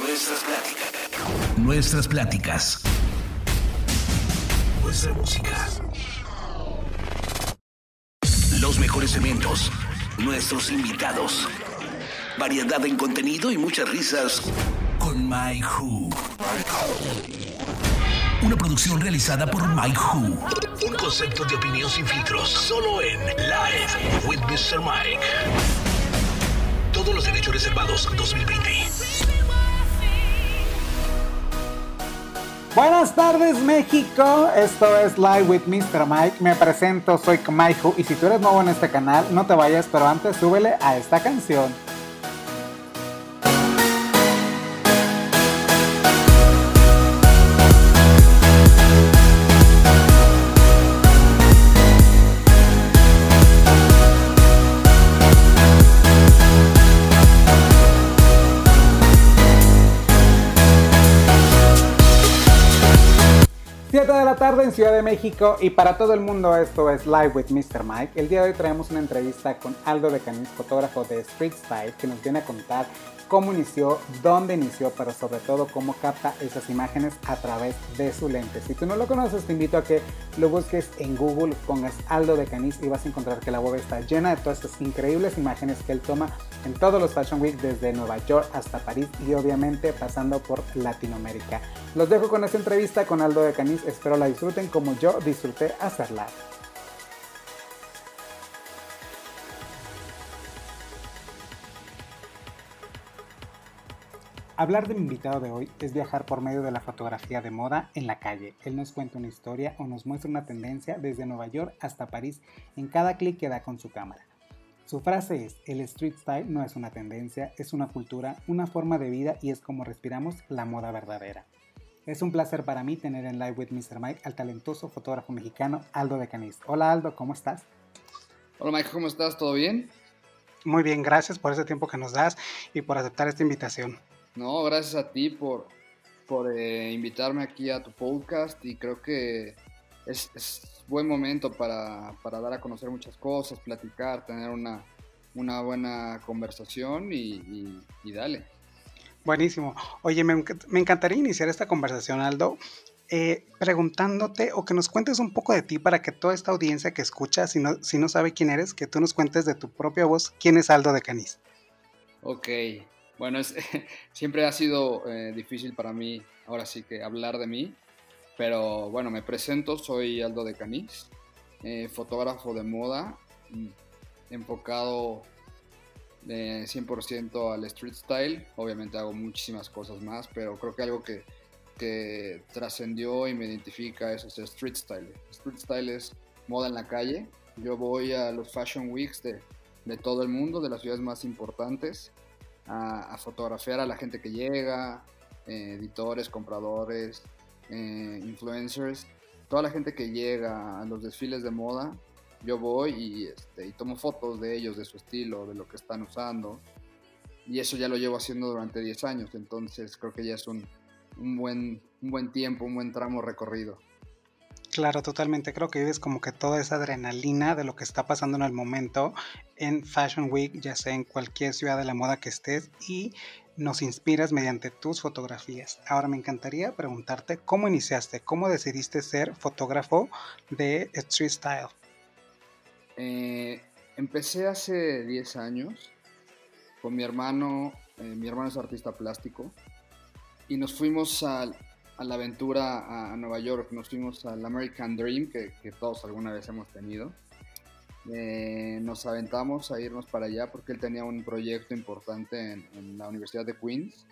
Nuestras pláticas. Nuestras pláticas. Nuestra música. Los mejores eventos. Nuestros invitados. Variedad en contenido y muchas risas con Mike Who. Una producción realizada por Mike Who. Un concepto de opinión sin filtros. Solo en Live with Mr. Mike. Todos los derechos reservados 2020. Buenas tardes México, esto es Live with Mr. Mike, me presento, soy Mike y si tú eres nuevo en este canal, no te vayas, pero antes súbele a esta canción. Tarde en Ciudad de México y para todo el mundo esto es Live with Mr. Mike. El día de hoy traemos una entrevista con Aldo de Canis, fotógrafo de Street Style, que nos viene a contar cómo inició, dónde inició, pero sobre todo cómo capta esas imágenes a través de su lente. Si tú no lo conoces, te invito a que lo busques en Google, pongas Aldo de Canis y vas a encontrar que la web está llena de todas estas increíbles imágenes que él toma en todos los Fashion Week, desde Nueva York hasta París y obviamente pasando por Latinoamérica. Los dejo con esta entrevista con Aldo de Canis, espero la disfruten como yo disfruté hacerla. Hablar de mi invitado de hoy es viajar por medio de la fotografía de moda en la calle. Él nos cuenta una historia o nos muestra una tendencia desde Nueva York hasta París en cada clic que da con su cámara. Su frase es, el street style no es una tendencia, es una cultura, una forma de vida y es como respiramos la moda verdadera. Es un placer para mí tener en Live with Mr. Mike al talentoso fotógrafo mexicano Aldo de Canis. Hola Aldo, ¿cómo estás? Hola Mike, ¿cómo estás? ¿Todo bien? Muy bien, gracias por ese tiempo que nos das y por aceptar esta invitación. No, gracias a ti por, por eh, invitarme aquí a tu podcast y creo que es, es buen momento para, para, dar a conocer muchas cosas, platicar, tener una, una buena conversación y, y, dale. Buenísimo. Oye, me, me, encantaría iniciar esta conversación, Aldo, eh, preguntándote o que nos cuentes un poco de ti para que toda esta audiencia que escucha, si no, si no sabe quién eres, que tú nos cuentes de tu propia voz quién es Aldo de Canis. Ok, bueno, es, siempre ha sido eh, difícil para mí, ahora sí que hablar de mí, pero bueno, me presento, soy Aldo de Canis, eh, fotógrafo de moda, mm, enfocado 100% al street style, obviamente hago muchísimas cosas más, pero creo que algo que, que trascendió y me identifica es ese street style. Street style es moda en la calle, yo voy a los fashion weeks de, de todo el mundo, de las ciudades más importantes, a, fotografiar a la gente que llega, eh, editores, compradores, eh, influencers, toda la gente que llega a los desfiles de moda, yo voy y, este, y tomo fotos de ellos, de su estilo, de lo que están usando. Y eso ya lo llevo haciendo durante 10 años, entonces creo que ya es un, un, buen, un buen tiempo, un buen tramo recorrido. Claro, totalmente. Creo que vives como que toda esa adrenalina de lo que está pasando en el momento en Fashion Week, ya sea en cualquier ciudad de la moda que estés, y nos inspiras mediante tus fotografías. Ahora me encantaría preguntarte cómo iniciaste, cómo decidiste ser fotógrafo de Street Style. Eh, empecé hace 10 años con mi hermano, eh, mi hermano es artista plástico, y nos fuimos al a la aventura a, Nueva York. Nos fuimos al American Dream, que, todos alguna vez hemos tenido. Eh, nos aventamos a irnos para allá porque él tenía un proyecto importante en, la Universidad de Queens.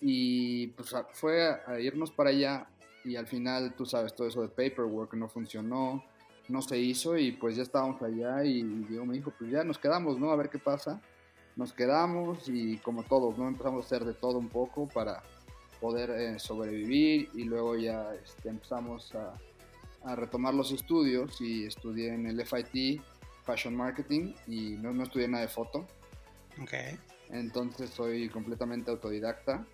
Y pues fue a, irnos para allá y al final, tú sabes, todo eso de paperwork no funcionó, no se hizo y pues ya estábamos allá y Diego me dijo, pues ya nos quedamos, ¿no? A ver qué pasa. Nos quedamos y como todos, ¿no? Empezamos a hacer de todo un poco para, poder eh, sobrevivir y luego ya este, empezamos a, retomar los estudios y estudié en el FIT Fashion Marketing y no, no estudié nada de foto. Okay. Entonces soy completamente autodidacta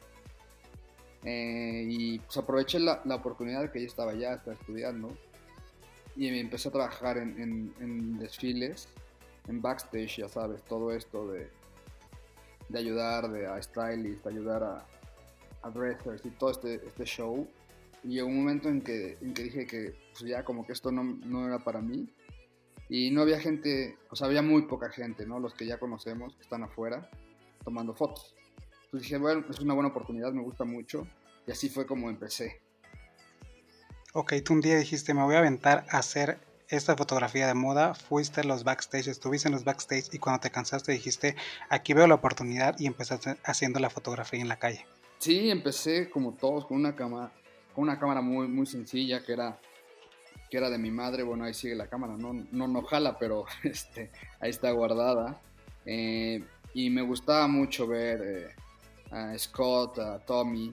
eh, y pues aproveché la, la, oportunidad que ya estaba ya, estaba estudiando y empecé a trabajar en, en desfiles, en backstage, ya sabes, todo esto de de ayudar de, a stylists, ayudar a, a dressers y todo este, este show. Y llegó un momento en que, en que dije que pues ya como que esto no, no era para mí. Y no había gente, o sea, había muy poca gente, ¿no? Los que ya conocemos, que están afuera, tomando fotos. Entonces dije, bueno, es una buena oportunidad, me gusta mucho. Y así fue como empecé. Ok, tú un día dijiste, me voy a aventar a hacer esta fotografía de moda, fuiste a los backstage, estuviste en los backstage y cuando te cansaste dijiste, aquí veo la oportunidad y empezaste haciendo la fotografía en la calle. Sí, empecé como todos con una cámara, con una cámara muy, muy sencilla que era, que era de mi madre. Bueno, ahí sigue la cámara, no, no, no jala, pero este, ahí está guardada. Eh, y me gustaba mucho ver eh, a Scott, a Tommy,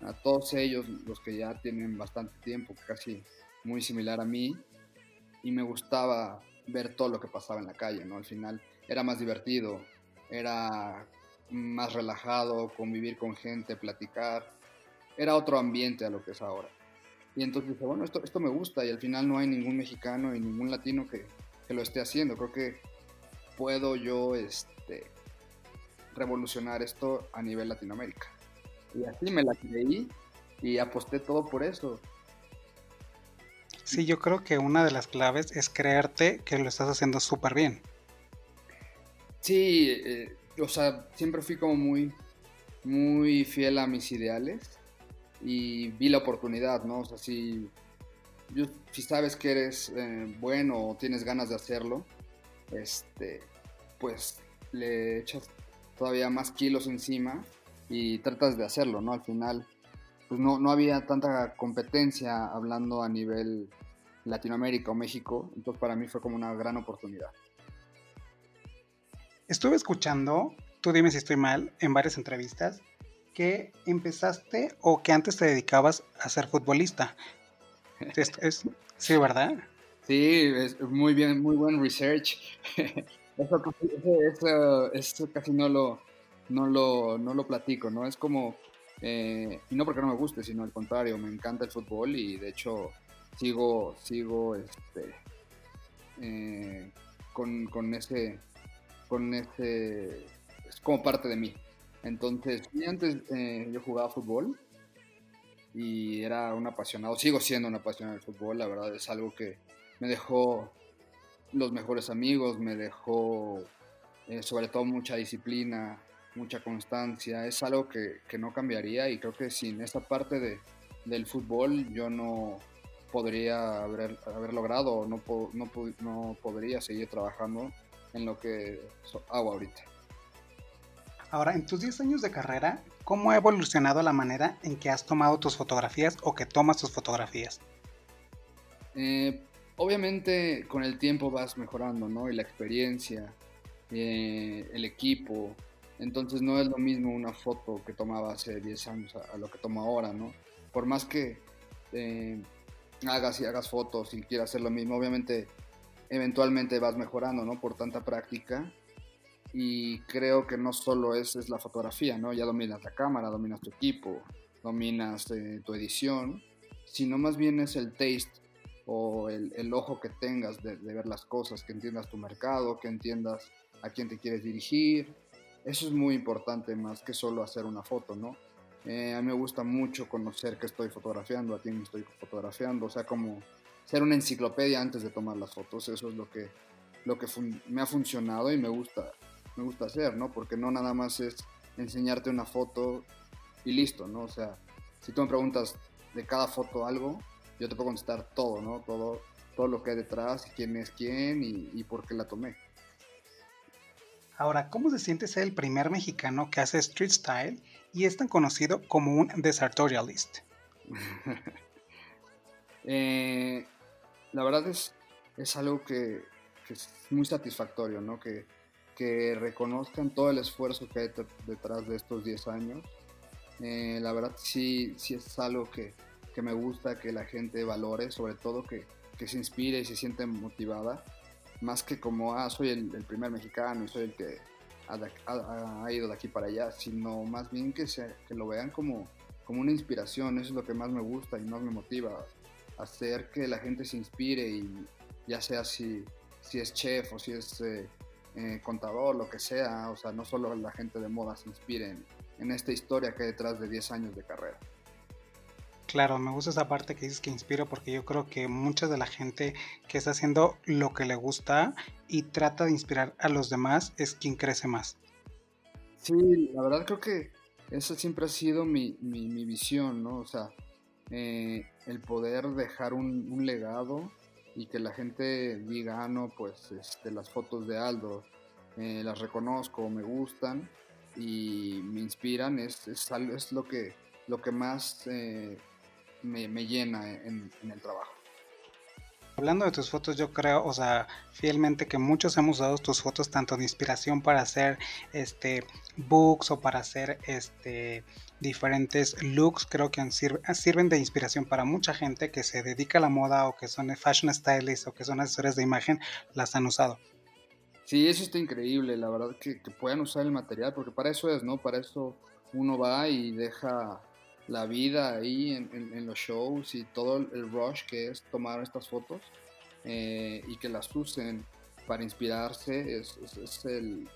a todos ellos, los que ya tienen bastante tiempo, casi muy similar a mí. Y me gustaba ver todo lo que pasaba en la calle, ¿no? Al final era más divertido, era más relajado, convivir con gente, platicar. Era otro ambiente a lo que es ahora. Y entonces dije, bueno, esto, esto me gusta y al final no hay ningún mexicano y ningún latino que, que lo esté haciendo. Creo que puedo yo este, revolucionar esto a nivel Latinoamérica. Y así me la creí y aposté todo por eso. Sí, yo creo que una de las claves es creerte que lo estás haciendo súper bien. Sí, eh, o sea, siempre fui como muy, muy fiel a mis ideales y vi la oportunidad, ¿no? O sea, si, si sabes que eres eh, bueno o tienes ganas de hacerlo, este, pues le echas todavía más kilos encima y tratas de hacerlo, ¿no? Al final, pues no, no había tanta competencia hablando a nivel Latinoamérica o México, entonces para mí fue como una gran oportunidad. Estuve escuchando, tú dime si estoy mal, en varias entrevistas, que empezaste o que antes te dedicabas a ser futbolista. Es, sí, ¿verdad? Sí, es muy bien, muy buen research. Eso, casi no lo, no lo, no lo platico, ¿no? Es como, eh, y no porque no me guste, sino al contrario, me encanta el fútbol y de hecho sigo, sigo este, eh, con, con ese con ese, es como parte de mí. Entonces, antes eh, yo jugaba fútbol y era un apasionado, sigo siendo un apasionado del fútbol, la verdad es algo que me dejó los mejores amigos, me dejó sobre todo mucha disciplina, mucha constancia, es algo que, que, no cambiaría y creo que sin esa parte de, del fútbol yo no podría haber, haber logrado, no, no, no podría seguir trabajando en lo que hago ahorita. Ahora, en tus 10 años de carrera, ¿cómo ha evolucionado la manera en que has tomado tus fotografías o que tomas tus fotografías? Eh, obviamente con el tiempo vas mejorando, ¿no? Y la experiencia, eh, el equipo. Entonces no es lo mismo una foto que tomaba hace 10 años a, lo que tomo ahora, ¿no? Por más que eh, hagas y hagas fotos y quieras hacer lo mismo, obviamente eventualmente vas mejorando, ¿no? Por tanta práctica. Y creo que no solo es, es la fotografía, ¿no? Ya dominas la cámara, dominas tu equipo, dominas eh, tu edición, sino más bien es el taste o el, el ojo que tengas de, ver las cosas, que entiendas tu mercado, que entiendas a quién te quieres dirigir. Eso es muy importante más que solo hacer una foto, ¿no? Eh, a mí me gusta mucho conocer qué estoy fotografiando, a quién estoy fotografiando, o sea, como ser una enciclopedia antes de tomar las fotos. Eso es lo que, lo que me ha funcionado y me gusta, me gusta hacer, ¿no? Porque no nada más es enseñarte una foto y listo, ¿no? O sea, si tú me preguntas de cada foto algo, yo te puedo contestar todo, ¿no? Todo, todo lo que hay detrás, quién es quién y, y por qué la tomé. Ahora, ¿cómo se siente ser el primer mexicano que hace street style y es tan conocido como un desartorialist? eh, la verdad es, es algo que, es muy satisfactorio, ¿no? Que, que, reconozcan todo el esfuerzo que hay detrás de estos 10 años. Eh, la verdad sí, sí es algo que, que, me gusta que la gente valore, sobre todo que, que, se inspire y se siente motivada, más que como, ah, soy el, primer mexicano y soy el que ha, ido de aquí para allá, sino más bien que, se, que lo vean como, como una inspiración, eso es lo que más me gusta y más me motiva hacer que la gente se inspire y ya sea si, si es chef o si es eh, eh, contador, lo que sea, o sea, no solo la gente de moda se inspire en, en esta historia que hay detrás de 10 años de carrera. Claro, me gusta esa parte que dices que inspira porque yo creo que mucha de la gente que está haciendo lo que le gusta y trata de inspirar a los demás es quien crece más. Sí, la verdad creo que esa siempre ha sido mi, mi, visión, ¿no? O sea, eh, el poder dejar un, legado y que la gente diga, ah, no, pues este, las fotos de Aldo eh, las reconozco, me gustan y me inspiran, es, es, es lo, que, lo que más eh, me, llena en, el trabajo. Hablando de tus fotos, yo creo, o sea, fielmente que muchos hemos usado tus fotos tanto de inspiración para hacer este books o para hacer este diferentes looks, creo que sirven de inspiración para mucha gente que se dedica a la moda o que son fashion stylists o que son asesores de imagen, las han usado. Sí, eso está increíble, la verdad que, que puedan usar el material, porque para eso es, ¿no? Para eso uno va y deja la vida ahí en, los shows y todo el rush que es tomar estas fotos eh, y que las usen para inspirarse es, el,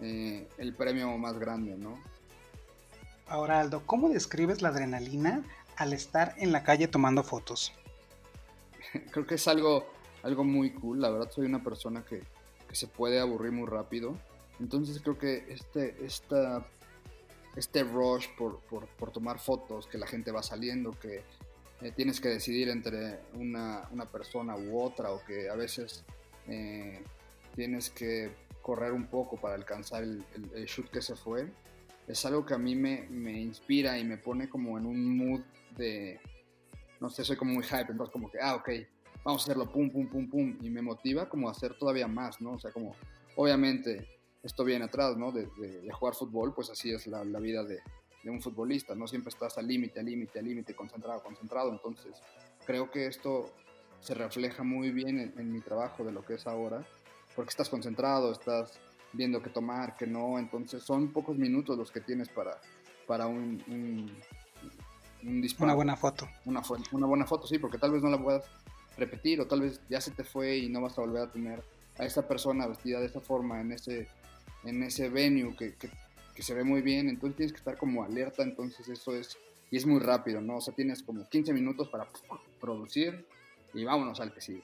eh, el, premio más grande, ¿no? Ahora Aldo, ¿cómo describes la adrenalina al estar en la calle tomando fotos? Creo que es algo, algo muy cool, la verdad soy una persona que, que se puede aburrir muy rápido, entonces creo que este, esta este rush por, por, tomar fotos, que la gente va saliendo, que eh, tienes que decidir entre una, una, persona u otra, o que a veces eh, tienes que correr un poco para alcanzar el, el, shoot que se fue, es algo que a mí me, me, inspira y me pone como en un mood de, no sé, soy como muy hype, entonces como que, ah, ok, vamos a hacerlo, pum, pum, pum, pum, y me motiva como a hacer todavía más, ¿no? O sea, como, obviamente esto viene atrás, ¿no? De, jugar fútbol, pues así es la, vida de, un futbolista, ¿no? Siempre estás al límite, al límite, al límite, concentrado, concentrado. Entonces, creo que esto se refleja muy bien en, mi trabajo de lo que es ahora, porque estás concentrado, estás viendo qué tomar, qué no, entonces son pocos minutos los que tienes para, para un, un, disparo. Una buena foto. Una, una buena foto, sí, porque tal vez no la puedas repetir o tal vez ya se te fue y no vas a volver a tener a esa persona vestida de esa forma en ese en ese venue que, que, se ve muy bien, entonces tienes que estar como alerta, entonces eso es, y es muy rápido, ¿no? O sea, tienes como 15 minutos para producir y vámonos al que sigue.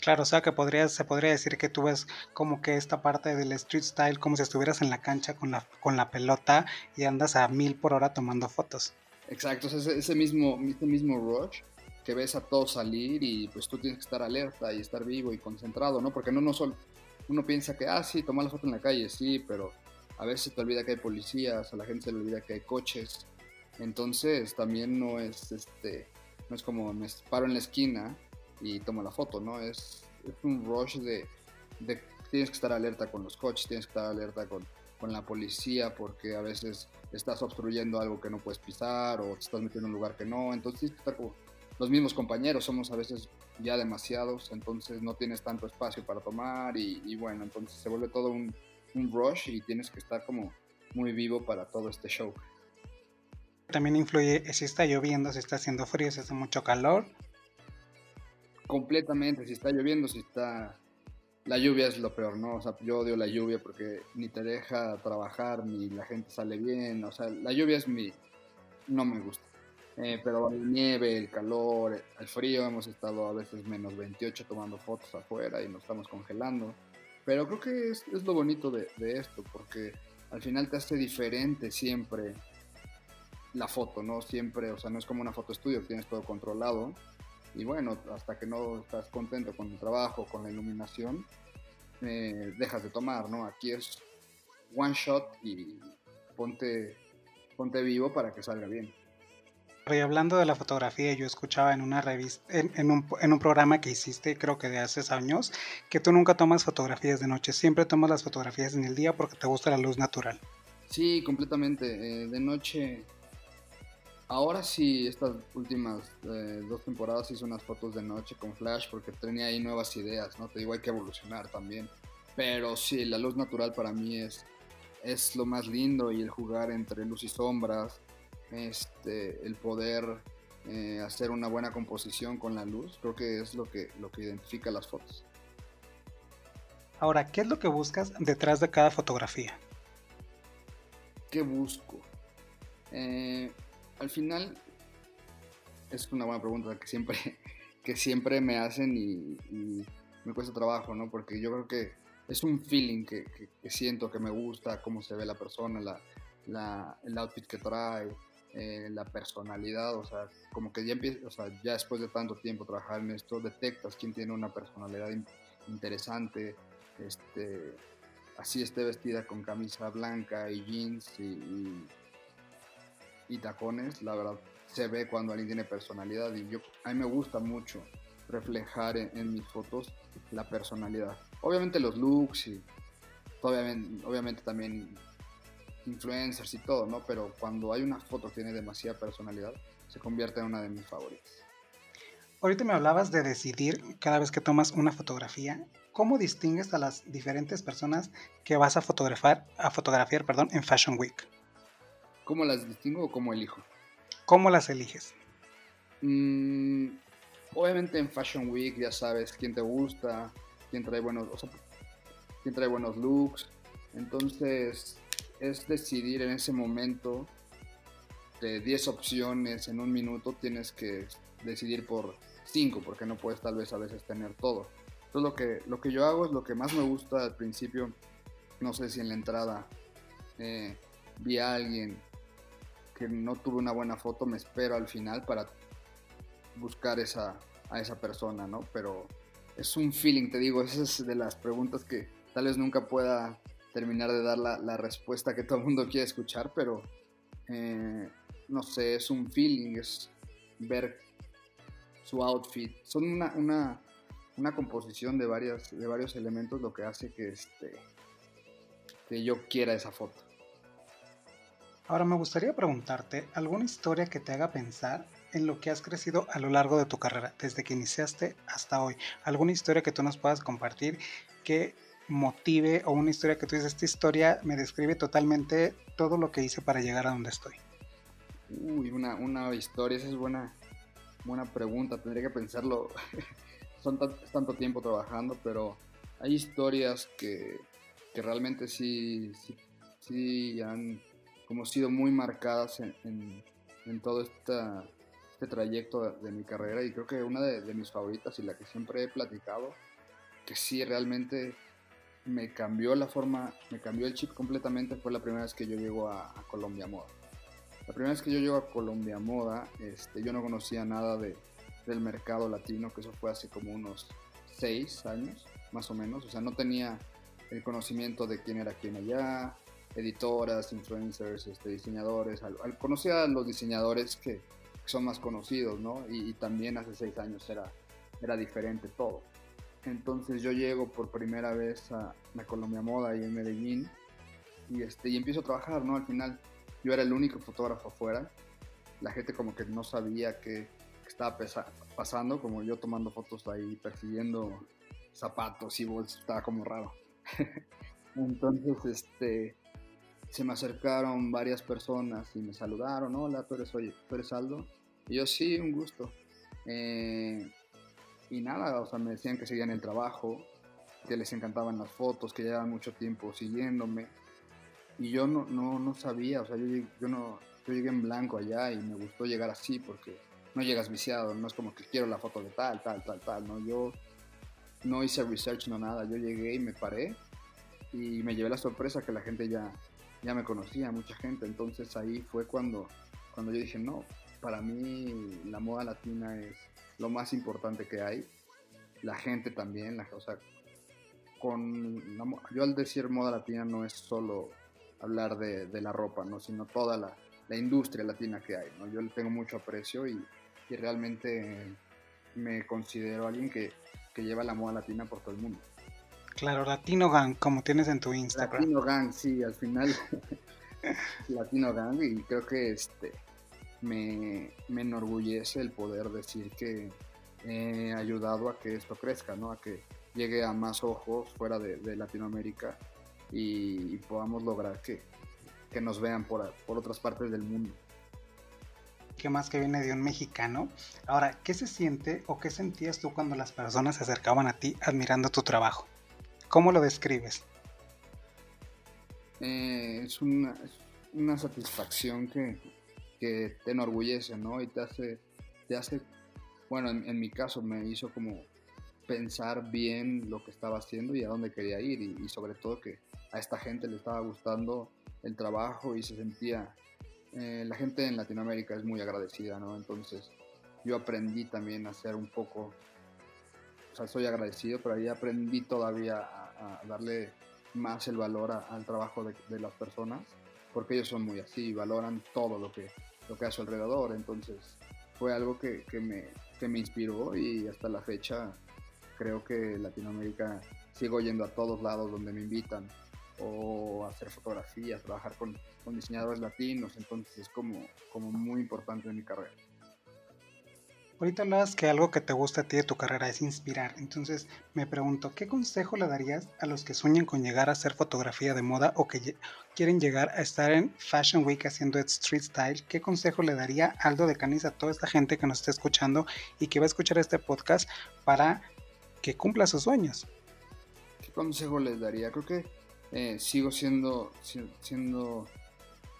Claro, o sea que podría, se podría decir que tú ves como que esta parte del street style como si estuvieras en la cancha con la, con la pelota y andas a mil por hora tomando fotos. Exacto, ese, ese, mismo, ese mismo rush que ves a todos salir y pues tú tienes que estar alerta y estar vivo y concentrado, ¿no? Porque no, no, solo, uno piensa que, ah, sí, tomar la foto en la calle, sí, pero a veces te olvida que hay policías, a la gente se le olvida que hay coches. Entonces también no es, este, no es como me paro en la esquina y tomo la foto, ¿no? Es, un rush de, de, tienes que estar alerta con los coches, tienes que estar alerta con, con la policía porque a veces estás obstruyendo algo que no puedes pisar o te estás metiendo en un lugar que no. Entonces tienes que estar como los mismos compañeros, somos a veces ya demasiados, entonces no tienes tanto espacio para tomar y, bueno, entonces se vuelve todo un, rush y tienes que estar como muy vivo para todo este show. También influye si está lloviendo, si está haciendo frío, si hace mucho calor. Completamente, si está lloviendo, si está... La lluvia es lo peor, ¿no? O sea, yo odio la lluvia porque ni te deja trabajar, ni la gente sale bien. O sea, la lluvia es mi... no me gusta. Eh, pero la nieve, el calor, el frío, hemos estado a veces menos 28 tomando fotos afuera y nos estamos congelando. Pero creo que es, es lo bonito de, de, esto, porque al final te hace diferente siempre la foto, ¿no? Siempre, o sea, no es como una foto estudio, tienes todo controlado. Y bueno, hasta que no estás contento con el trabajo, con la iluminación, eh, dejas de tomar, ¿no? Aquí es one shot y ponte, ponte vivo para que salga bien. Hablando de la fotografía, yo escuchaba en una revista, en, un, en, un, programa que hiciste, creo que de hace años, que tú nunca tomas fotografías de noche, siempre tomas las fotografías en el día porque te gusta la luz natural. Sí, completamente. Eh, de noche, ahora sí, estas últimas eh, dos temporadas hice unas fotos de noche con flash porque tenía ahí nuevas ideas, ¿no? Te digo, hay que evolucionar también. Pero sí, la luz natural para mí es, es lo más lindo y el jugar entre luz y sombras este, el poder eh, hacer una buena composición con la luz, creo que es lo que, lo que identifica las fotos. Ahora, ¿qué es lo que buscas detrás de cada fotografía? ¿Qué busco? Eh, al final es una buena pregunta que siempre, que siempre me hacen y, me cuesta trabajo, ¿no? Porque yo creo que es un feeling que, siento, que me gusta, cómo se ve la persona, la, el outfit que trae, eh, la personalidad, o sea, como que ya empieza, o sea, ya después de tanto tiempo trabajar en esto, detectas quién tiene una personalidad interesante, este, así esté vestida con camisa blanca y jeans y, y, tacones, la verdad se ve cuando alguien tiene personalidad y yo, a mí me gusta mucho reflejar en, mis fotos la personalidad. Obviamente los looks y obviamente, obviamente también influencers y todo, ¿no? Pero cuando hay una foto que tiene demasiada personalidad, se convierte en una de mis favoritas. Ahorita me hablabas de decidir cada vez que tomas una fotografía ¿cómo distingues a las diferentes personas que vas a fotografiar, a fotografiar perdón, en Fashion Week? ¿Cómo las distingo o cómo elijo? ¿Cómo las eliges? Mm, obviamente en Fashion Week ya sabes quién te gusta, quién trae buenos, quién trae buenos looks. Entonces es decidir en ese momento de 10 opciones en un minuto, tienes que decidir por 5 porque no puedes tal vez a veces tener todo. Entonces lo que, lo que yo hago es lo que más me gusta al principio, no sé si en la entrada eh, vi a alguien que no tuve una buena foto, me espero al final para buscar esa, a esa persona, ¿no? Pero es un feeling, te digo, esa es de las preguntas que tal vez nunca pueda terminar de dar la, respuesta que todo el mundo quiere escuchar, pero eh, no sé, es un feeling, es ver su outfit. Son una, una, una composición de, varias, de varios elementos lo que hace que, este, que yo quiera esa foto. Ahora me gustaría preguntarte alguna historia que te haga pensar en lo que has crecido a lo largo de tu carrera, desde que iniciaste hasta hoy. Alguna historia que tú nos puedas compartir que motive o una historia que tú dices, esta historia me describe totalmente todo lo que hice para llegar a donde estoy. Uy, una, una historia, esa es buena, buena pregunta, tendría que pensarlo son tanto tiempo trabajando, pero hay historias que, que realmente sí, sí, han como sido muy marcadas en, en, todo este trayecto de, mi carrera y creo que una de, mis favoritas y la que siempre he platicado, que sí realmente me cambió la forma, me cambió el chip completamente, fue la primera vez que yo llego a, Colombia Moda. La primera vez que yo llego a Colombia Moda, este, yo no conocía nada de, del mercado latino, que eso fue hace como unos seis años, más o menos. O sea, no tenía el conocimiento de quién era quién allá, editoras, influencers, este, diseñadores. Al, conocía a los diseñadores que, son más conocidos, ¿no? Y, también hace seis años era, era diferente todo. Entonces yo llego por primera vez a la Colombia Moda y en Medellín y, este, y empiezo a trabajar, ¿no? Al final yo era el único fotógrafo afuera. La gente como que no sabía que estaba pasando, como yo tomando fotos ahí, persiguiendo zapatos y bolsas, estaba como raro. Entonces, este, se me acercaron varias personas y me saludaron, hola, tú eres, oye, tú eres Aldo. Y yo, sí, un gusto. Eh, y nada, o sea, me decían que seguían el trabajo, que les encantaban las fotos, que llevaban mucho tiempo siguiéndome. Y yo no, no, no sabía, o sea, yo, yo, no, yo llegué en blanco allá y me gustó llegar así porque no llegas viciado, no es como que quiero la foto de tal, tal, tal, tal, ¿no? Yo no hice research, no nada, yo llegué y me paré y me llevé la sorpresa que la gente ya, ya me conocía, mucha gente, entonces ahí fue cuando, cuando yo dije, no, para mí la moda latina es lo más importante que hay, la gente también, la, o sea, con yo al decir moda latina no es solo hablar de, de la ropa, ¿no? sino toda la, la industria latina que hay. ¿no? Yo le tengo mucho aprecio y, y realmente me considero alguien que, que, lleva la moda latina por todo el mundo. Claro, Latino Gang, como tienes en tu Instagram. Latino Gang, sí, al final Latino Gang y creo que este me, me, enorgullece el poder decir que he ayudado a que esto crezca, ¿no? A que llegue a más ojos fuera de, de Latinoamérica y, y, podamos lograr que, que nos vean por, por otras partes del mundo que más que viene de un mexicano. Ahora, ¿qué se siente o qué sentías tú cuando las personas se acercaban a ti admirando tu trabajo? ¿cómo lo describes? Eh, es, una, una, satisfacción que, que, te enorgullece, ¿no? Y te hace, te hace bueno, en, mi caso me hizo como pensar bien lo que estaba haciendo y a dónde quería ir y, sobre todo que a esta gente le estaba gustando el trabajo y se sentía, eh, la gente en Latinoamérica es muy agradecida, ¿no? Entonces yo aprendí también a ser un poco, o sea, soy agradecido, pero ahí aprendí todavía a, darle más el valor al trabajo de, las personas, porque ellos son muy así, valoran todo lo que, lo que hace alrededor, entonces fue algo que, que me, que me inspiró y hasta la fecha creo que Latinoamérica sigo yendo a todos lados donde me invitan o hacer fotografías, trabajar con, con diseñadores latinos, entonces es como, como muy importante en mi carrera. Ahorita hablas que algo que te gusta a ti de tu carrera es inspirar. Entonces me pregunto, ¿qué consejo le darías a los que sueñan con llegar a hacer fotografía de moda o que quieren llegar a estar en Fashion Week haciendo street style? ¿Qué consejo le daría Aldo de Canis a toda esta gente que nos está escuchando y que va a escuchar este podcast para que cumpla sus sueños? ¿Qué consejo les daría? Creo que eh, sigo siendo, siendo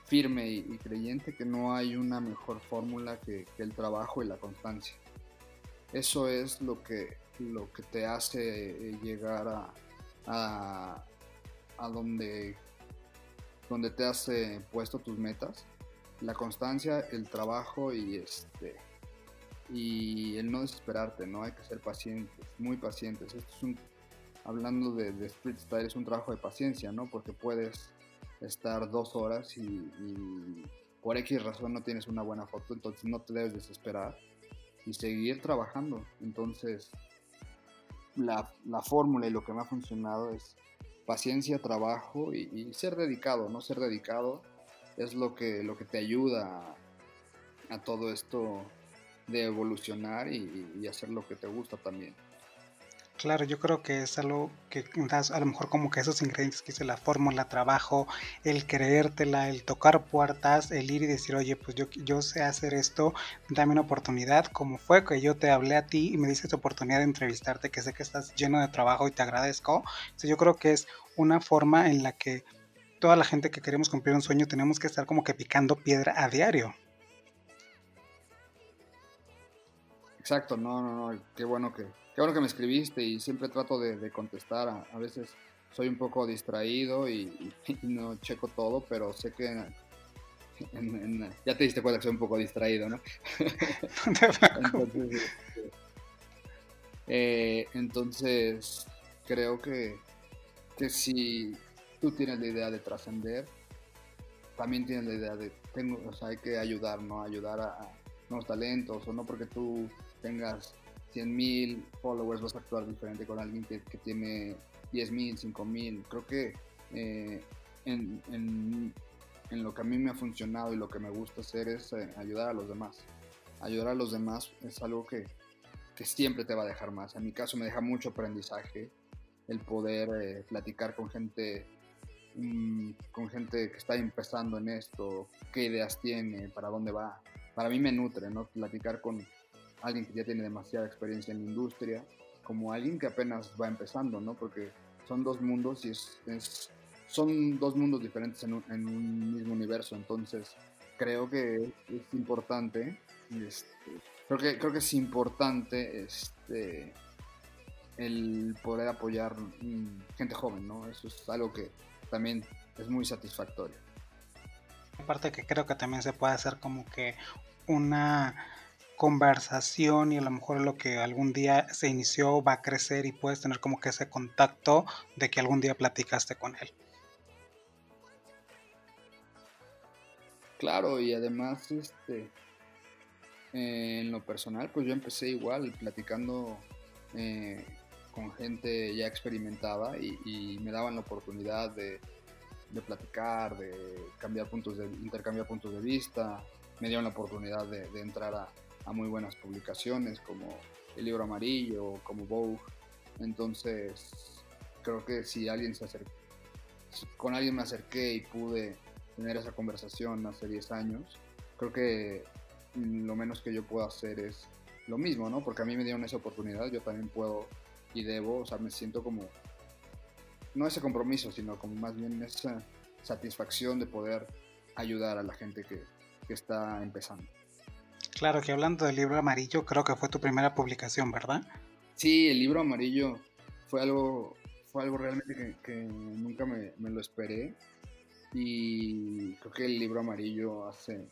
firme y, creyente que no hay una mejor fórmula que, el trabajo y la constancia. Eso es lo que, lo que te hace eh, llegar a, a, donde, donde te has puesto tus metas. La constancia, el trabajo y este y el no desesperarte, ¿no? Hay que ser pacientes, muy pacientes. Esto es un, hablando de, de Street Style, es un trabajo de paciencia, ¿no? Porque puedes estar dos horas y, por X razón no tienes una buena foto, entonces no te debes desesperar y seguir trabajando. Entonces, la, fórmula y lo que me ha funcionado es paciencia, trabajo y, ser dedicado, ¿no? Ser dedicado es lo que, lo que te ayuda a, todo esto de evolucionar y hacer lo que te gusta también. Claro, yo creo que es algo que a lo mejor como que esos ingredientes que hice la fórmula, trabajo, el creértela, el tocar puertas, el ir y decir, oye, pues yo, yo sé hacer esto, dame una oportunidad, como fue que yo te hablé a ti y me diste esta oportunidad de entrevistarte, que sé que estás lleno de trabajo y te agradezco. Entonces yo creo que es una forma en la que toda la gente que queremos cumplir un sueño tenemos que estar como que picando piedra a diario. Exacto, no, no, no, qué bueno que qué bueno que me escribiste y siempre trato de, contestar. A, veces soy un poco distraído y, no checo todo, pero sé que ya te diste cuenta que soy un poco distraído, ¿no? entonces, este, eh, entonces, creo que, que si tú tienes la idea de trascender, también tienes la idea de, tengo, o sea, hay que ayudar, ¿no? Ayudar a, a nuevos talentos, o no porque tú tengas 100.000 followers vas a actuar diferente con alguien que, tiene 10.000, 5.000. Creo que eh, en, lo que a mí me ha funcionado y lo que me gusta hacer es eh, ayudar a los demás. Ayudar a los demás es algo que, que, siempre te va a dejar más. En mi caso me deja mucho aprendizaje el poder eh, platicar con gente mm, con gente que está empezando en esto, qué ideas tiene, para dónde va. Para mí me nutre, ¿no? Platicar con, alguien que ya tiene demasiada experiencia en la industria, como alguien que apenas va empezando, ¿no? Porque son dos mundos y es, son dos mundos diferentes en un, mismo universo, entonces creo que es importante, este, creo, que, creo que es importante este, el poder apoyar gente joven, ¿no? Eso es algo que también es muy satisfactorio. Aparte que creo que también se puede hacer como que una conversación y a lo mejor lo que algún día se inició va a crecer y puedes tener como que ese contacto de que algún día platicaste con él. Claro, y además, este, en lo personal, pues yo empecé igual platicando eh, con gente ya experimentada y, me daban la oportunidad de, platicar, de cambiar puntos de, intercambiar puntos de vista, me dieron la oportunidad de entrar a, a muy buenas publicaciones como el libro amarillo, como Vogue. Entonces, creo que si alguien se acercó, con alguien me acerqué y pude tener esa conversación hace 10 años, creo que lo menos que yo puedo hacer es lo mismo, ¿no? Porque a mí me dieron esa oportunidad, yo también puedo y debo, o sea, me siento como no ese compromiso, sino como más bien esa satisfacción de poder ayudar a la gente que, que está empezando. Claro que hablando del libro amarillo, creo que fue tu primera publicación, ¿verdad? Sí, el libro amarillo fue algo, fue algo realmente que, nunca me, me, lo esperé. Y creo que el libro amarillo hace,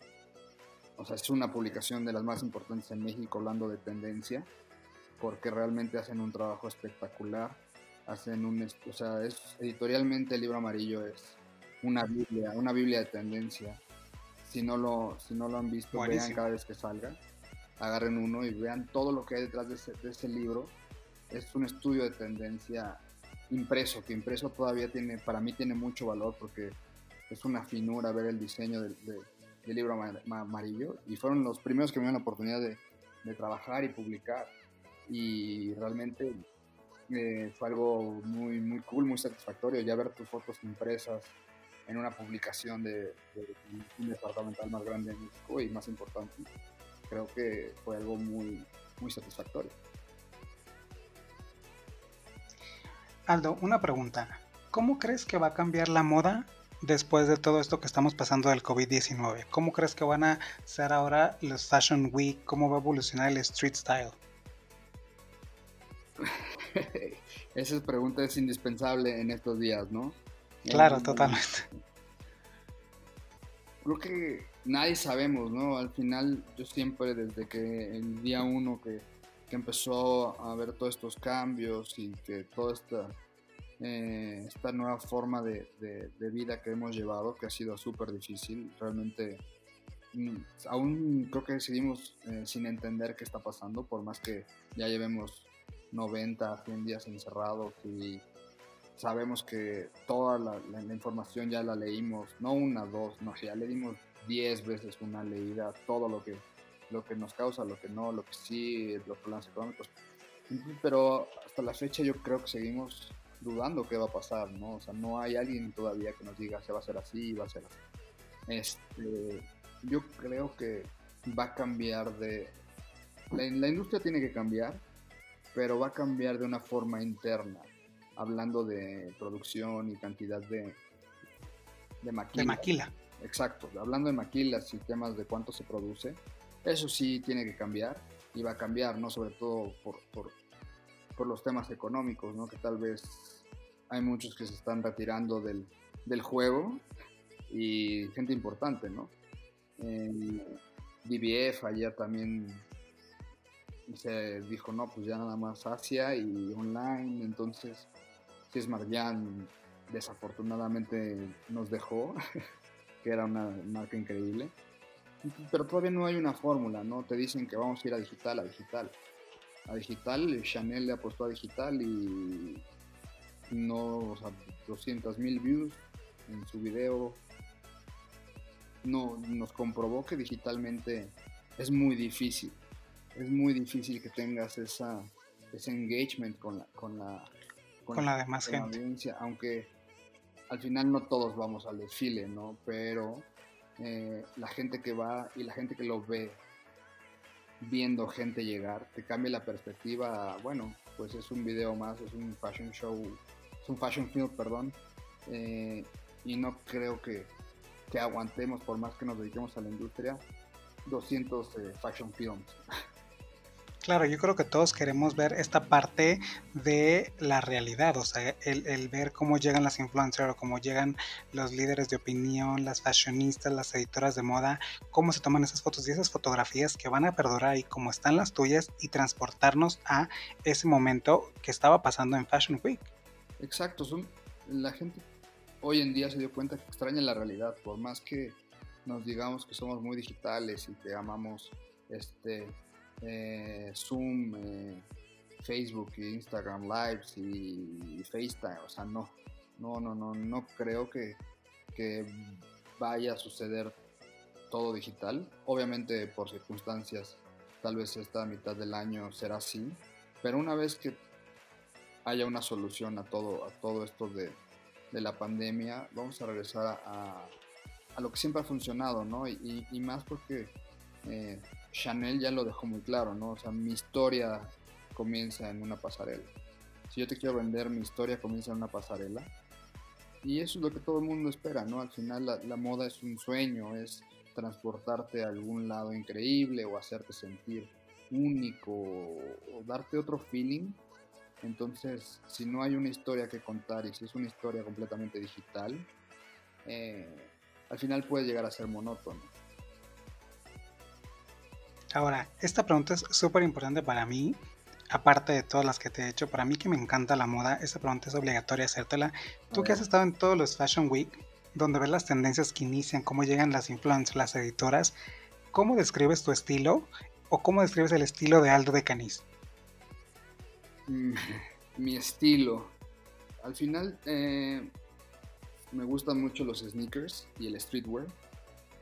o sea, es una publicación de las más importantes en México hablando de tendencia, porque realmente hacen un trabajo espectacular. Hacen un, o sea, es, editorialmente el libro amarillo es una biblia, una biblia de tendencia si no lo, si no lo han visto, vean cada vez que salga, agarren uno y vean todo lo que hay detrás de ese, libro. Es un estudio de tendencia impreso, que impreso todavía tiene, para mí tiene mucho valor porque es una finura ver el diseño del, libro amarillo. Y fueron los primeros que me dieron la oportunidad de, trabajar y publicar. Y realmente eh, fue algo muy, muy cool, muy satisfactorio. Ya ver tus fotos impresas en una publicación de, un departamental más grande en México y más importante. Creo que fue algo muy, muy satisfactorio. Aldo, una pregunta. ¿Cómo crees que va a cambiar la moda después de todo esto que estamos pasando del COVID-19? ¿Cómo crees que van a ser ahora los Fashion Week? ¿Cómo va a evolucionar el street style? Esa pregunta es indispensable en estos días, ¿no? Claro, totalmente. Creo que nadie sabemos, ¿no? Al final yo siempre desde que el día uno que, empezó a ver todos estos cambios y que toda esta, eh, esta nueva forma de, vida que hemos llevado, que ha sido súper difícil, realmente mm, aún creo que seguimos eh, sin entender qué está pasando, por más que ya llevemos 90, 100 días encerrados y sabemos que toda la, información ya la leímos, no una, dos, no, ya leímos diez veces una leída, todo lo que, lo que nos causa, lo que no, lo que sí, los problemas económicos. Pero hasta la fecha yo creo que seguimos dudando qué va a pasar, ¿no? O sea, no hay alguien todavía que nos diga se va a hacer así, va a ser así. Este, yo creo que va a cambiar de... La, la industria tiene que cambiar, pero va a cambiar de una forma interna hablando de producción y cantidad de, de maquila. De maquila. Exacto, hablando de maquilas y temas de cuánto se produce, eso sí tiene que cambiar y va a cambiar, ¿no? Sobre todo por, por, por los temas económicos, ¿no? Que tal vez hay muchos que se están retirando del, del juego y gente importante, ¿no? En DBF ayer también se dijo, no, pues ya nada más Asia y online, entonces Marjan desafortunadamente nos dejó, que era una marca increíble. Pero todavía no hay una fórmula, ¿no? Te dicen que vamos a ir a digital, a digital. A digital, Chanel le apostó a digital y no, o sea, 200 mil views en su video. No, nos comprobó que digitalmente es muy difícil. Es muy difícil que tengas esa, ese engagement con la, con, la demás gente. aunque al final no todos vamos al desfile, ¿no? Pero eh, la gente que va y la gente que lo ve viendo gente llegar, te cambia la perspectiva, bueno, pues es un video más, es un fashion show, es un fashion film, perdón, eh, y no creo que, que, aguantemos, por más que nos dediquemos a la industria, 200 eh, fashion films. Claro, yo creo que todos queremos ver esta parte de la realidad, o sea, el, ver cómo llegan las influencers o cómo llegan los líderes de opinión, las fashionistas, las editoras de moda, cómo se toman esas fotos y esas fotografías que van a perdurar ahí como están las tuyas y transportarnos a ese momento que estaba pasando en Fashion Week. Exacto, la gente hoy en día se dio cuenta que extraña la realidad, por más que nos digamos que somos muy digitales y que amamos este eh, Zoom, eh, Facebook, Instagram Lives y, FaceTime. O sea, no, no, no, no, no creo que, que vaya a suceder todo digital. Obviamente por circunstancias, tal vez esta mitad del año será así, pero una vez que haya una solución a todo, a todo esto de, de la pandemia, vamos a regresar a, a, lo que siempre ha funcionado, ¿no? Y, más porque eh, Chanel ya lo dejó muy claro, ¿no? O sea, mi historia comienza en una pasarela. Si yo te quiero vender mi historia, comienza en una pasarela. Y eso es lo que todo el mundo espera, ¿no? Al final la, moda es un sueño, es transportarte a algún lado increíble o hacerte sentir único o darte otro feeling. Entonces, si no hay una historia que contar y si es una historia completamente digital, eh, al final puede llegar a ser monótono. Ahora, esta pregunta es súper importante para mí, aparte de todas las que te he hecho. Para mí que me encanta la moda, esta pregunta es obligatoria hacértela. Tú que has estado en todos los Fashion Week, donde ves las tendencias que inician, cómo llegan las influencers, las editoras, ¿cómo describes tu estilo o cómo describes el estilo de Aldo de Canis? Mm, mi estilo. Al final eh, me gustan mucho los sneakers y el streetwear.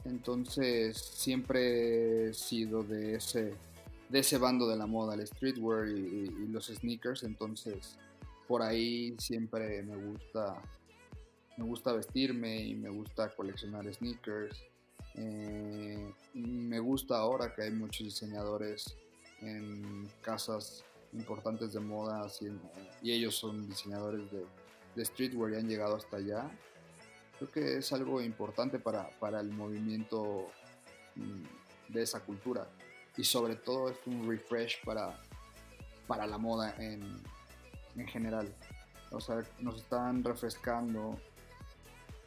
Entonces siempre he sido de ese, de ese bando de la moda, el streetwear y, los sneakers. Entonces por ahí siempre me gusta, me gusta vestirme y me gusta coleccionar sneakers. Eh, me gusta ahora que hay muchos diseñadores en casas importantes de moda y, ellos son diseñadores de, de streetwear y han llegado hasta allá creo que es algo importante para, para el movimiento mm, de esa cultura y sobre todo es un refresh para, para la moda en, en general. O sea, nos están refrescando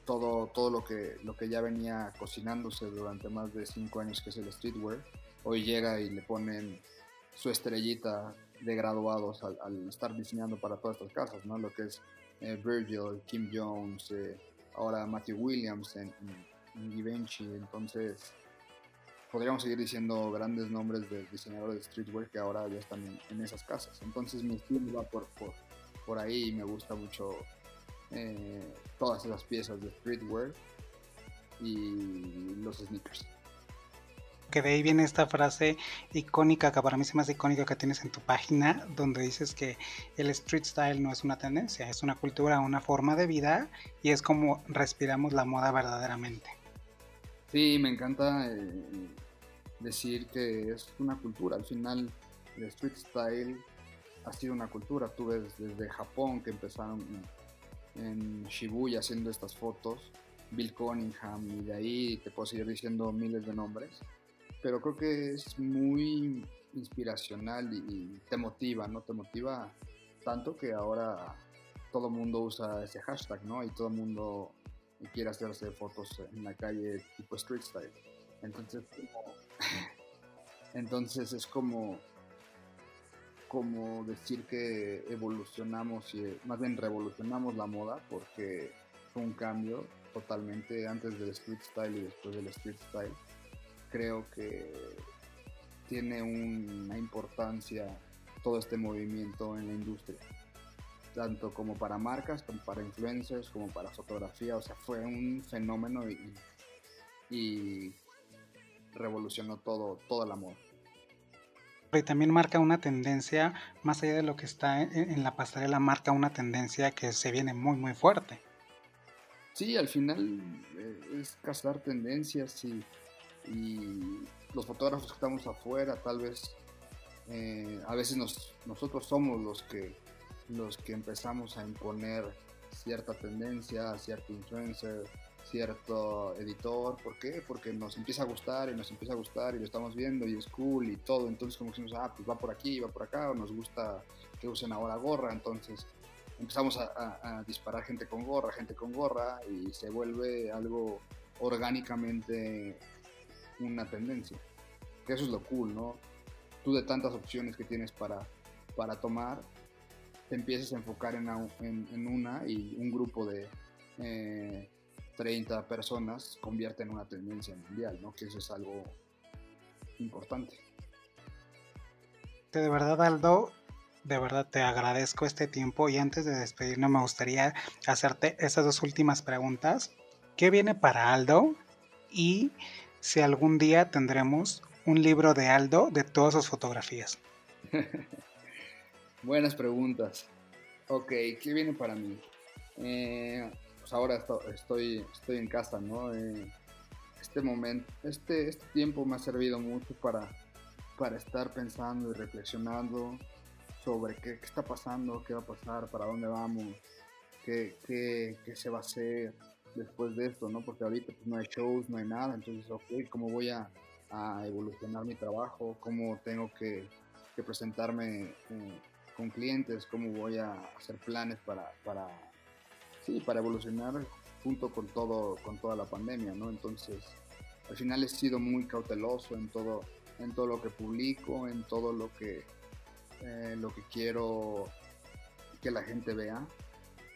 todo, todo lo, que, lo que ya venía cocinándose durante más de cinco años, que es el streetwear. Hoy llega y le ponen su estrellita de graduados al, estar diseñando para todas estas casas, ¿no? Lo que es eh, Virgil, Kim Jones, eh, ahora Matthew Williams en, Givenchy, entonces podríamos seguir diciendo grandes nombres de diseñadores de streetwear que ahora ya están en, esas casas. Entonces mi estilo va por, por, ahí y me gusta mucho eh, todas esas piezas de streetwear y los sneakers que de ahí viene esta frase icónica que para mí es más icónica que tienes en tu página, donde dices que el street style no es una tendencia, es una cultura, una forma de vida y es como respiramos la moda verdaderamente. Sí, me encanta eh, decir que es una cultura, al final el street style ha sido una cultura, tú ves desde Japón que empezaron en Shibuya haciendo estas fotos, Bill Cunningham y de ahí te puedo seguir diciendo miles de nombres pero creo que es muy inspiracional y, te motiva, ¿no? Te motiva tanto que ahora todo el mundo usa ese hashtag, ¿no? Y todo el mundo quiere hacerse fotos en la calle tipo street style. Entonces, entonces es como, como decir que evolucionamos y más bien revolucionamos la moda porque fue un cambio totalmente antes del street style y después del street style creo que tiene una importancia todo este movimiento en la industria, tanto como para marcas, como para influencers, como para fotografía, o sea, fue un fenómeno y, revolucionó todo, toda la moda. Y también marca una tendencia, más allá de lo que está en la pasarela, marca una tendencia que se viene muy, muy fuerte. Sí, al final eh, es cazar tendencias y y los fotógrafos que estamos afuera tal vez eh, a veces nosotros somos los que los que empezamos a imponer cierta tendencia, cierto influencer, cierto editor, ¿por qué? Porque nos empieza a gustar y nos empieza a gustar y lo estamos viendo y es cool y todo, entonces como que decimos, ah, pues va por aquí, va por acá, o nos gusta que usen ahora gorra, entonces empezamos a disparar gente con gorra, gente con gorra y se vuelve algo orgánicamente una tendencia. Eso es lo cool, ¿no? Tú de tantas opciones que tienes para, para tomar, te empiezas a enfocar en, en, una y un grupo de 30 eh, personas convierte en una tendencia mundial, ¿no? Que eso es algo importante. De verdad, Aldo, de verdad te agradezco este tiempo y antes de despedirnos me gustaría hacerte esas dos últimas preguntas. ¿Qué viene para Aldo? Y si algún día tendremos un libro de Aldo de todas sus fotografías. Buenas preguntas. Ok, ¿qué viene para mí? Eh, pues ahora estoy, estoy en casa, ¿no? Eh, este momento, este, este tiempo me ha servido mucho para, para estar pensando y reflexionando sobre qué, está pasando, qué va a pasar, para dónde vamos, qué, qué, qué se va a hacer después de esto, ¿no? Porque ahorita pues, no hay shows, no hay nada, entonces, ok, ¿cómo voy a, a evolucionar mi trabajo? ¿Cómo tengo que, presentarme eh, con clientes? ¿Cómo voy a hacer planes para, para, sí, para evolucionar junto con, todo, con toda la pandemia, ¿no? Entonces, al final he sido muy cauteloso en todo, en todo lo que publico, en todo lo que, eh, lo que quiero que la gente vea.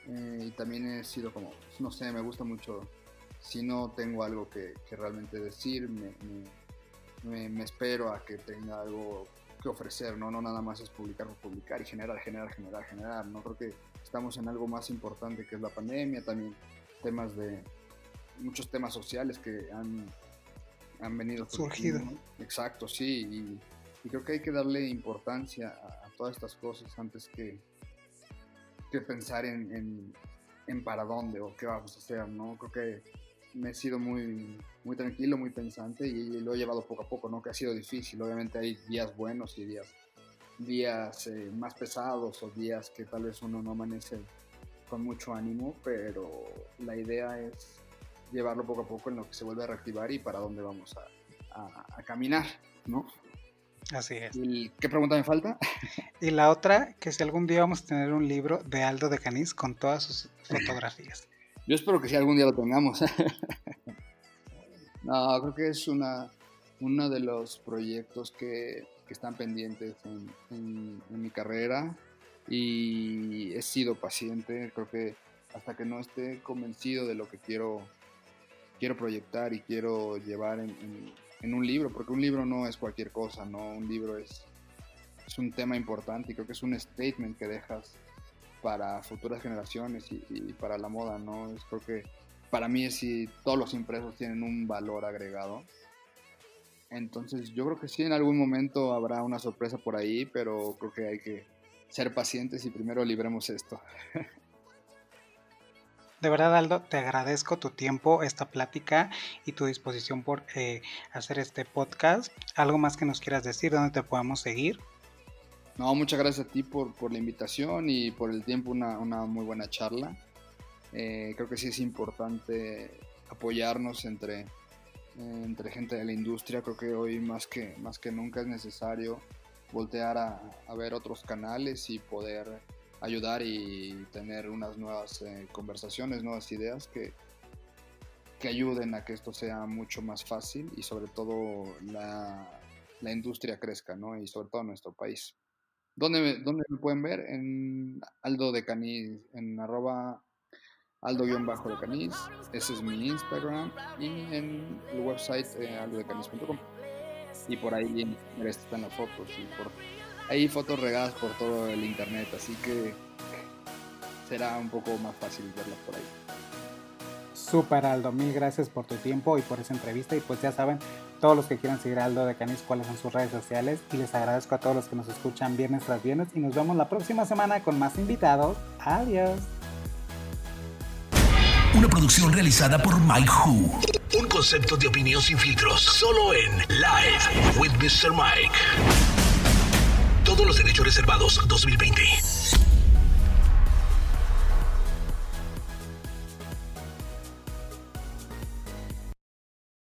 Eh, y también he sido como, no sé, me gusta mucho, si no tengo algo que, realmente decir, me, me, espero a que tenga algo que ofrecer, ¿no? No nada más es publicar por publicar y generar, generar, generar, generar, ¿no? Creo que estamos en algo más importante que es la pandemia, también temas de, muchos temas sociales que han, han venido surgido. Exacto, sí, y, creo que hay que darle importancia a, todas estas cosas antes que, que pensar en, en, para dónde o qué vamos a hacer, ¿no? Creo que me he sido muy, muy tranquilo, muy pensante y lo he llevado poco a poco, ¿no? Que ha sido difícil, obviamente hay días buenos y días, días eh, más pesados o días que tal vez uno no amanece con mucho ánimo, pero la idea es llevarlo poco a poco en lo que se vuelve a reactivar y para dónde vamos a, caminar, ¿no? Así es. ¿Qué pregunta me falta? Y la otra, que si algún día vamos a tener un libro de Aldo de Canis con todas sus fotografías. Yo espero que si algún día lo tengamos. no, creo que es una, uno de los proyectos que, están pendientes en, mi carrera y he sido paciente. Creo que hasta que no esté convencido de lo que quiero, quiero proyectar y quiero llevar en, un libro, porque un libro no es cualquier cosa, ¿no? Un libro es, es un tema importante y creo que es un statement que dejas para futuras generaciones y, para la moda, ¿no? Es, creo que para mí es si todos los impresos tienen un valor agregado. Entonces yo creo que sí, en algún momento habrá una sorpresa por ahí, pero creo que hay que ser pacientes y primero libremos esto. De verdad, Aldo, te agradezco tu tiempo, esta plática y tu disposición por eh, hacer este podcast. ¿Algo más que nos quieras decir? ¿Dónde te podemos seguir? No, muchas gracias a ti por, por la invitación y por el tiempo, una, una muy buena charla. Eh, creo que sí es importante apoyarnos entre, entre gente de la industria. Creo que hoy más que, más que nunca es necesario voltear a, a ver otros canales y poder ayudar y tener unas nuevas eh, conversaciones, nuevas ideas que, que ayuden a que esto sea mucho más fácil y sobre todo la, la industria crezca, ¿no? Y sobre todo nuestro país. ¿Dónde ¿Dónde me pueden ver? En Aldo de Canis, en arroba Aldo-de Canis, ese es mi Instagram, y en el website eh, aldodecanis.com. Y por ahí están las fotos, y por hay fotos regadas por todo el internet, así que será un poco más fácil verlas por ahí. Super Aldo, mil gracias por tu tiempo y por esa entrevista. Y pues ya saben, todos los que quieran seguir a Aldo de Canis, cuáles son sus redes sociales. Y les agradezco a todos los que nos escuchan viernes tras viernes. Y nos vemos la próxima semana con más invitados. Adiós. Una producción realizada por Mike Who. Un concepto de opinión sin filtros. Solo en Live with Mr. Mike. Todos los derechos reservados 2020.